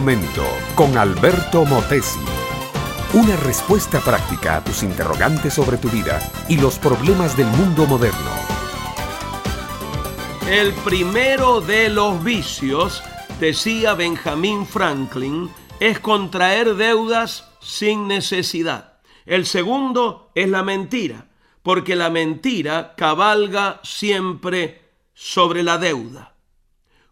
momento con Alberto Motesi. Una respuesta práctica a tus interrogantes sobre tu vida y los problemas del mundo moderno. El primero de los vicios, decía Benjamin Franklin, es contraer deudas sin necesidad. El segundo es la mentira, porque la mentira cabalga siempre sobre la deuda.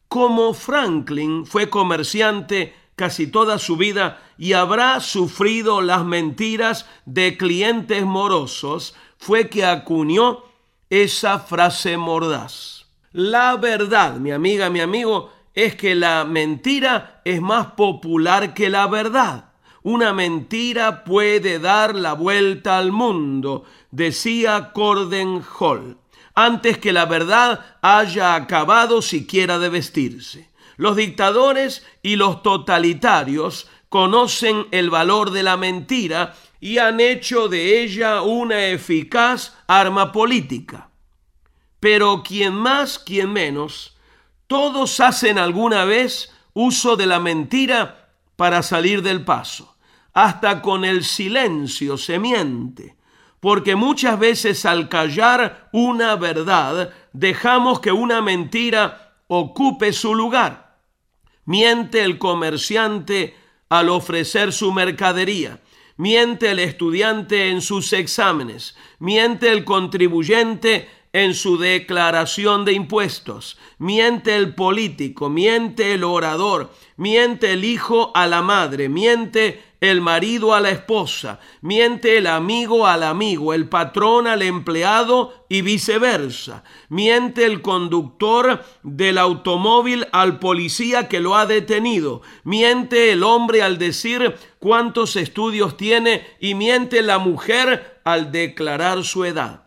Como Franklin fue comerciante casi toda su vida y habrá sufrido las mentiras de clientes morosos, fue que acuñó esa frase mordaz. La verdad, mi amiga, mi amigo, es que la mentira es más popular que la verdad. Una mentira puede dar la vuelta al mundo, decía Corden Hall, antes que la verdad haya acabado siquiera de vestirse. Los dictadores y los totalitarios conocen el valor de la mentira y han hecho de ella una eficaz arma política. Pero quien más, quien menos, todos hacen alguna vez uso de la mentira para salir del paso hasta con el silencio se miente, porque muchas veces al callar una verdad dejamos que una mentira ocupe su lugar. Miente el comerciante al ofrecer su mercadería, miente el estudiante en sus exámenes, miente el contribuyente en su declaración de impuestos, miente el político, miente el orador, miente el hijo a la madre, miente el marido a la esposa, miente el amigo al amigo, el patrón al empleado y viceversa. Miente el conductor del automóvil al policía que lo ha detenido. Miente el hombre al decir cuántos estudios tiene y miente la mujer al declarar su edad.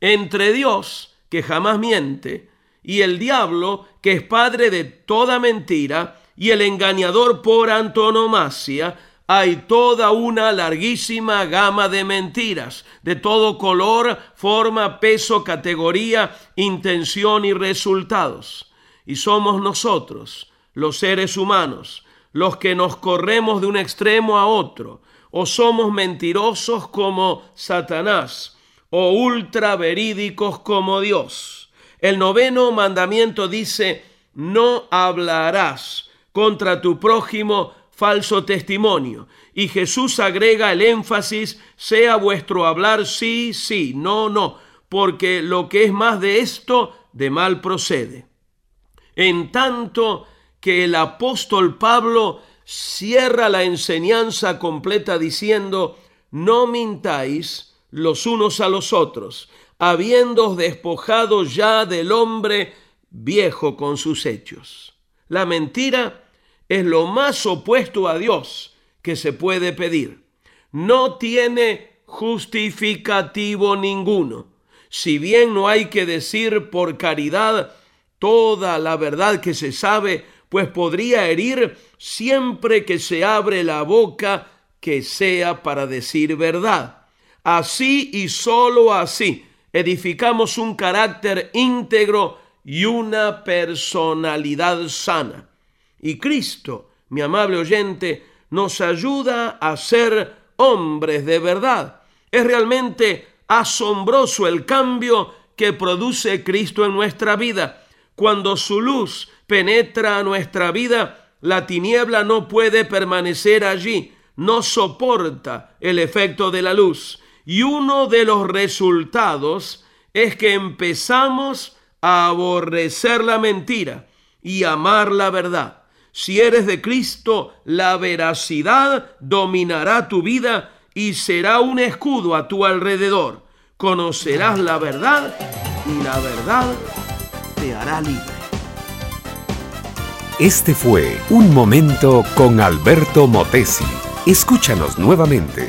Entre Dios, que jamás miente, y el diablo, que es padre de toda mentira, y el engañador por antonomasia, hay toda una larguísima gama de mentiras, de todo color, forma, peso, categoría, intención y resultados. Y somos nosotros, los seres humanos, los que nos corremos de un extremo a otro, o somos mentirosos como Satanás, o ultra verídicos como Dios. El noveno mandamiento dice, no hablarás contra tu prójimo falso testimonio. Y Jesús agrega el énfasis, sea vuestro hablar sí, sí, no, no, porque lo que es más de esto, de mal procede. En tanto que el apóstol Pablo cierra la enseñanza completa diciendo, no mintáis los unos a los otros, habiendo despojado ya del hombre viejo con sus hechos. La mentira es lo más opuesto a Dios que se puede pedir. No tiene justificativo ninguno. Si bien no hay que decir por caridad toda la verdad que se sabe, pues podría herir siempre que se abre la boca que sea para decir verdad. Así y sólo así edificamos un carácter íntegro y una personalidad sana. Y Cristo, mi amable oyente, nos ayuda a ser hombres de verdad. Es realmente asombroso el cambio que produce Cristo en nuestra vida. Cuando su luz penetra a nuestra vida, la tiniebla no puede permanecer allí, no soporta el efecto de la luz. Y uno de los resultados es que empezamos a aborrecer la mentira y amar la verdad. Si eres de Cristo, la veracidad dominará tu vida y será un escudo a tu alrededor. Conocerás la verdad y la verdad te hará libre. Este fue Un Momento con Alberto Motesi. Escúchanos nuevamente